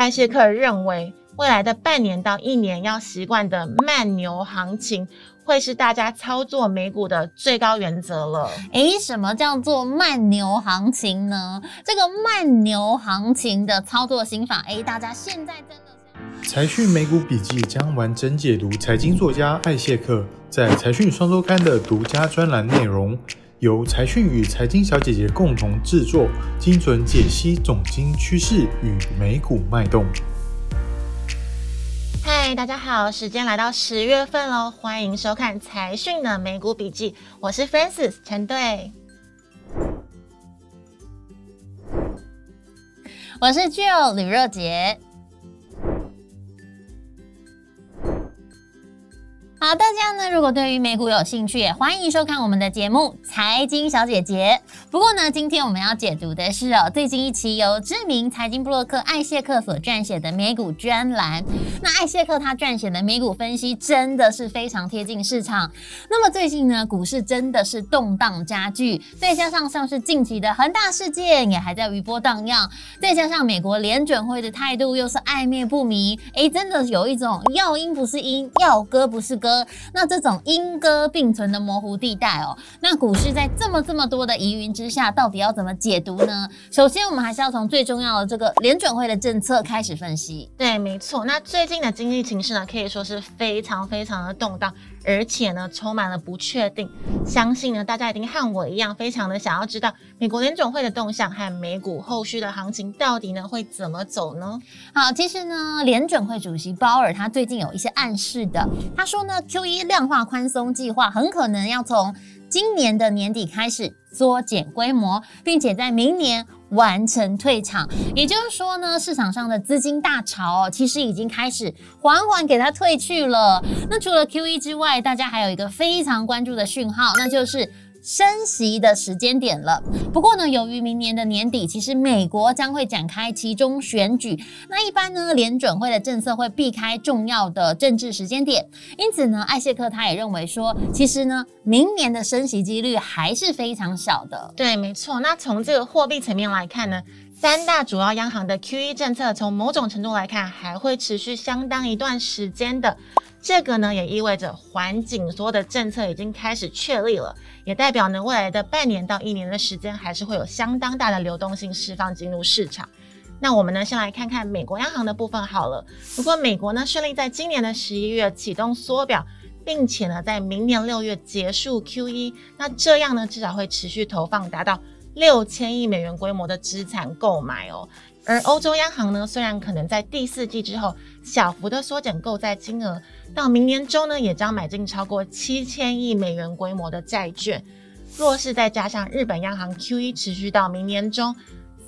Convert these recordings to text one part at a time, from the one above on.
艾谢克认为，未来的半年到一年要习惯的慢牛行情，会是大家操作美股的最高原则了。诶，什么叫做慢牛行情呢？这个慢牛行情的操作心法，诶，大家现在真的财讯美股笔记将完整解读财经作家艾谢克在财讯双周刊的独家专栏内容。由财讯与财经小姐姐共同制作，精准解析总经趋势与美股脉动。嗨，大家好，时间来到十月份喽，欢迎收看财讯的美股笔记，我是 Francis 陈队，我是 Jill 吕若杰。好，大家呢，如果对于美股有兴趣，也欢迎收看我们的节目《财经小姐姐》。不过呢，今天我们要解读的是哦，最近一期由知名财经布洛克艾谢克所撰写的美股专栏。那艾谢克他撰写的美股分析真的是非常贴近市场。那么最近呢，股市真的是动荡加剧，再加上像是近期的恒大事件也还在余波荡漾，再加上美国联准会的态度又是暧昧不明，哎，真的有一种要鹰不是鹰，要歌不是歌那这种鹰鸽并存的模糊地带哦，那股市在这么这么多的疑云之下，到底要怎么解读呢？首先，我们还是要从最重要的这个联准会的政策开始分析。对，没错。那最近的经济形势呢，可以说是非常非常的动荡。而且呢，充满了不确定。相信呢，大家一定和我一样，非常的想要知道美国联总会的动向和美股后续的行情到底呢会怎么走呢？好，其实呢，联准会主席鲍尔他最近有一些暗示的，他说呢，Q 一量化宽松计划很可能要从今年的年底开始缩减规模，并且在明年。完成退场，也就是说呢，市场上的资金大潮，其实已经开始缓缓给它退去了。那除了 Q E 之外，大家还有一个非常关注的讯号，那就是。升息的时间点了。不过呢，由于明年的年底，其实美国将会展开其中选举，那一般呢，联准会的政策会避开重要的政治时间点。因此呢，艾谢克他也认为说，其实呢，明年的升息几率还是非常小的。对，没错。那从这个货币层面来看呢，三大主要央行的 QE 政策，从某种程度来看，还会持续相当一段时间的。这个呢，也意味着缓紧缩的政策已经开始确立了，也代表呢，未来的半年到一年的时间，还是会有相当大的流动性释放进入市场。那我们呢，先来看看美国央行的部分好了。如果美国呢顺利在今年的十一月启动缩表，并且呢在明年六月结束 QE，那这样呢至少会持续投放达到六千亿美元规模的资产购买哦。而欧洲央行呢，虽然可能在第四季之后小幅的缩减购债金额。到明年中呢，也将买进超过七千亿美元规模的债券。若是再加上日本央行 QE 持续到明年中，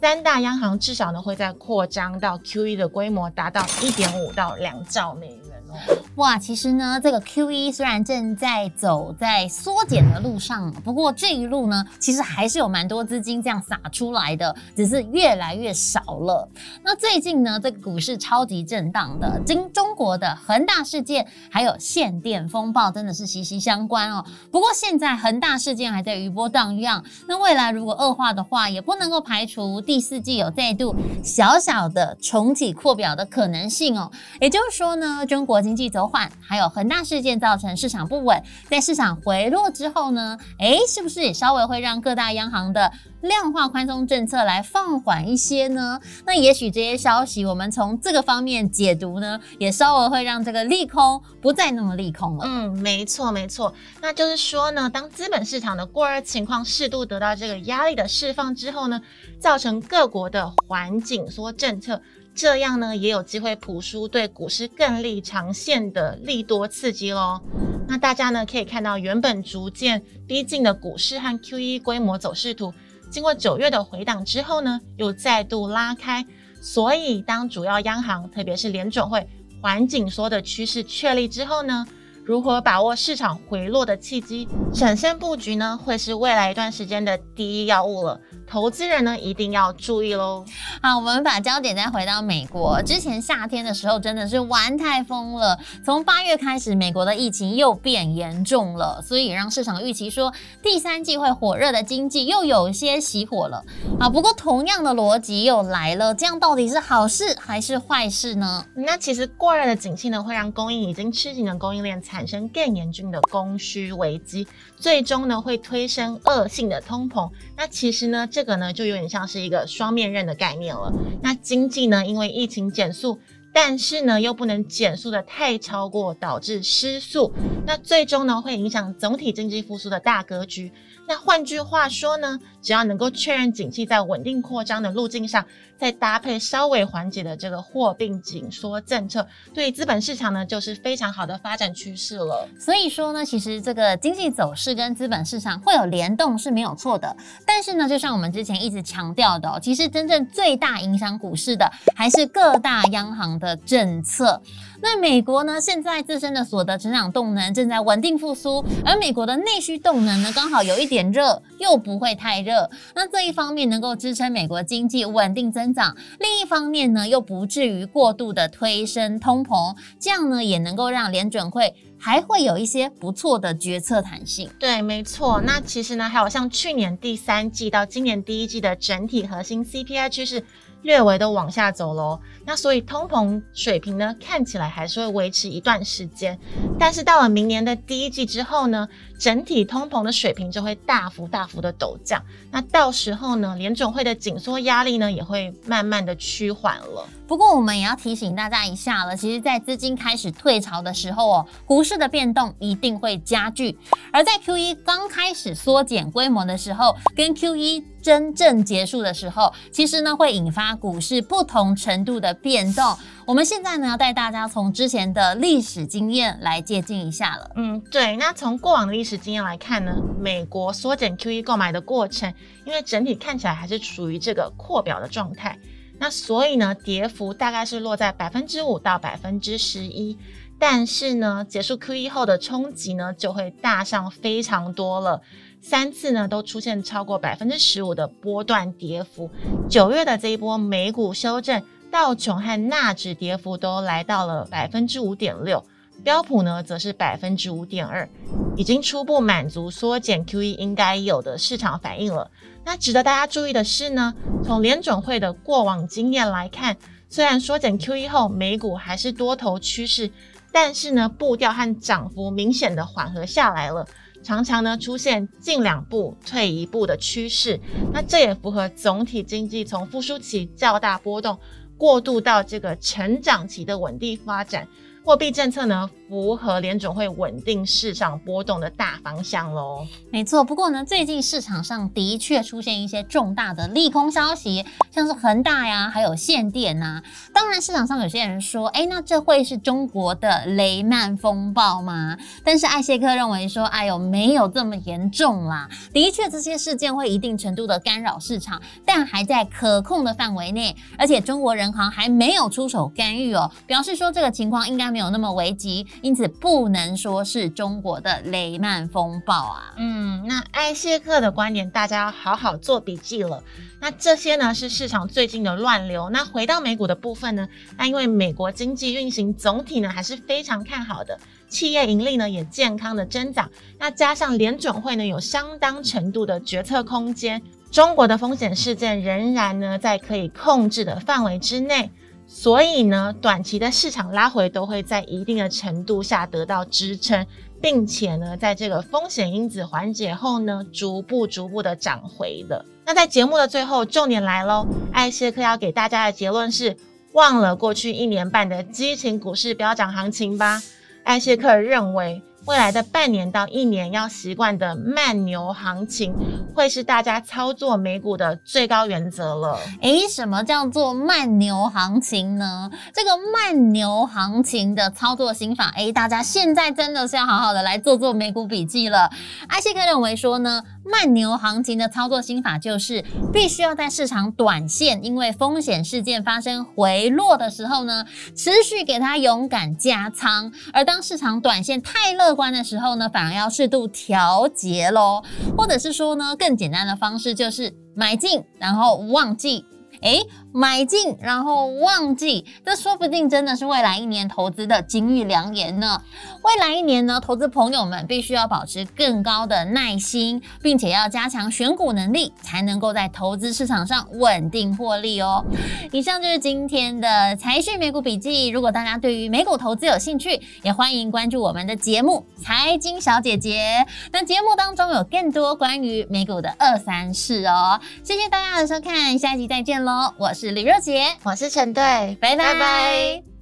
三大央行至少呢会在扩张到 QE 的规模达到一点五到两兆美元哦。哇，其实呢，这个 Q E 虽然正在走在缩减的路上，不过这一路呢，其实还是有蛮多资金这样撒出来的，只是越来越少了。那最近呢，这个股市超级震荡的，跟中国的恒大事件还有限电风暴真的是息息相关哦。不过现在恒大事件还在余波荡漾，那未来如果恶化的话，也不能够排除第四季有再度小小的重启扩表的可能性哦。也就是说呢，中国经济走。缓，还有恒大事件造成市场不稳，在市场回落之后呢，哎，是不是也稍微会让各大央行的量化宽松政策来放缓一些呢？那也许这些消息，我们从这个方面解读呢，也稍微会让这个利空不再那么利空了。嗯，没错没错，那就是说呢，当资本市场的过热情况适度得到这个压力的释放之后呢，造成各国的缓紧缩政策。这样呢，也有机会普输对股市更利长线的利多刺激喽。那大家呢可以看到，原本逐渐逼近的股市和 QE 规模走势图，经过九月的回档之后呢，又再度拉开。所以，当主要央行，特别是联准会环紧缩的趋势确立之后呢，如何把握市场回落的契机，闪现布局呢，会是未来一段时间的第一要务了。投资人呢一定要注意喽。好，我们把焦点再回到美国。之前夏天的时候真的是玩太疯了，从八月开始，美国的疫情又变严重了，所以让市场预期说第三季会火热的经济又有些熄火了。啊，不过同样的逻辑又来了，这样到底是好事还是坏事呢？那其实过热的景气呢，会让供应已经吃紧的供应链产生更严峻的供需危机，最终呢会推升恶性的通膨。那其实呢？这个呢，就有点像是一个双面刃的概念了。那经济呢，因为疫情减速，但是呢，又不能减速的太超过，导致失速，那最终呢，会影响总体经济复苏的大格局。那换句话说呢，只要能够确认景气在稳定扩张的路径上，再搭配稍微缓解的这个货币紧缩政策，对资本市场呢就是非常好的发展趋势了。所以说呢，其实这个经济走势跟资本市场会有联动是没有错的。但是呢，就像我们之前一直强调的，其实真正最大影响股市的还是各大央行的政策。那美国呢，现在自身的所得成长动能正在稳定复苏，而美国的内需动能呢，刚好有一点热，又不会太热。那这一方面能够支撑美国经济稳定增长，另一方面呢，又不至于过度的推升通膨，这样呢，也能够让联准会还会有一些不错的决策弹性。对，没错。那其实呢，还有像去年第三季到今年第一季的整体核心 CPI 趋势。略微的往下走喽，那所以通膨水平呢，看起来还是会维持一段时间，但是到了明年的第一季之后呢，整体通膨的水平就会大幅大幅的陡降，那到时候呢，联总会的紧缩压力呢，也会慢慢的趋缓了。不过我们也要提醒大家一下了，其实，在资金开始退潮的时候哦，股市的变动一定会加剧，而在 Q 一刚开始缩减规模的时候，跟 Q 一真正结束的时候，其实呢会引发股市不同程度的变动。我们现在呢要带大家从之前的历史经验来借鉴一下了。嗯，对。那从过往的历史经验来看呢，美国缩减 QE 购买的过程，因为整体看起来还是处于这个扩表的状态，那所以呢，跌幅大概是落在百分之五到百分之十一。但是呢，结束 QE 后的冲击呢，就会大上非常多了。三次呢都出现超过百分之十五的波段跌幅。九月的这一波美股修正，道琼和纳指跌幅都来到了百分之五点六，标普呢则是百分之五点二，已经初步满足缩减 QE 应该有的市场反应了。那值得大家注意的是呢，从联准会的过往经验来看，虽然缩减 QE 后美股还是多头趋势，但是呢步调和涨幅明显的缓和下来了。常常呢出现进两步退一步的趋势，那这也符合总体经济从复苏期较大波动过渡到这个成长期的稳定发展。货币政策呢，符合联总会稳定市场波动的大方向喽。没错，不过呢，最近市场上的确出现一些重大的利空消息，像是恒大呀，还有限电呐。当然，市场上有些人说，哎，那这会是中国的雷曼风暴吗？但是艾谢克认为说，哎呦，没有这么严重啦。的确，这些事件会一定程度的干扰市场，但还在可控的范围内，而且中国人行还没有出手干预哦，表示说这个情况应该。没有那么危急，因此不能说是中国的雷曼风暴啊。嗯，那艾谢克的观点，大家要好好做笔记了。那这些呢是市场最近的乱流。那回到美股的部分呢，那因为美国经济运行总体呢还是非常看好的，企业盈利呢也健康的增长。那加上联准会呢有相当程度的决策空间，中国的风险事件仍然呢在可以控制的范围之内。所以呢，短期的市场拉回都会在一定的程度下得到支撑，并且呢，在这个风险因子缓解后呢，逐步逐步的涨回的。那在节目的最后，重点来喽，艾谢克要给大家的结论是：忘了过去一年半的激情股市飙涨行情吧。艾谢克认为。未来的半年到一年要习惯的慢牛行情，会是大家操作美股的最高原则了。诶，什么叫做慢牛行情呢？这个慢牛行情的操作心法，诶，大家现在真的是要好好的来做做美股笔记了。艾希克认为说呢，慢牛行情的操作心法就是必须要在市场短线因为风险事件发生回落的时候呢，持续给它勇敢加仓，而当市场短线太乐关的时候呢，反而要适度调节喽，或者是说呢，更简单的方式就是买进，然后忘记。诶，买进然后忘记，这说不定真的是未来一年投资的金玉良言呢。未来一年呢，投资朋友们必须要保持更高的耐心，并且要加强选股能力，才能够在投资市场上稳定获利哦。以上就是今天的财讯美股笔记。如果大家对于美股投资有兴趣，也欢迎关注我们的节目《财经小姐姐》。那节目当中有更多关于美股的二三事哦。谢谢大家的收看，下一集再见喽！我是李若杰，我是陈队，拜拜。拜拜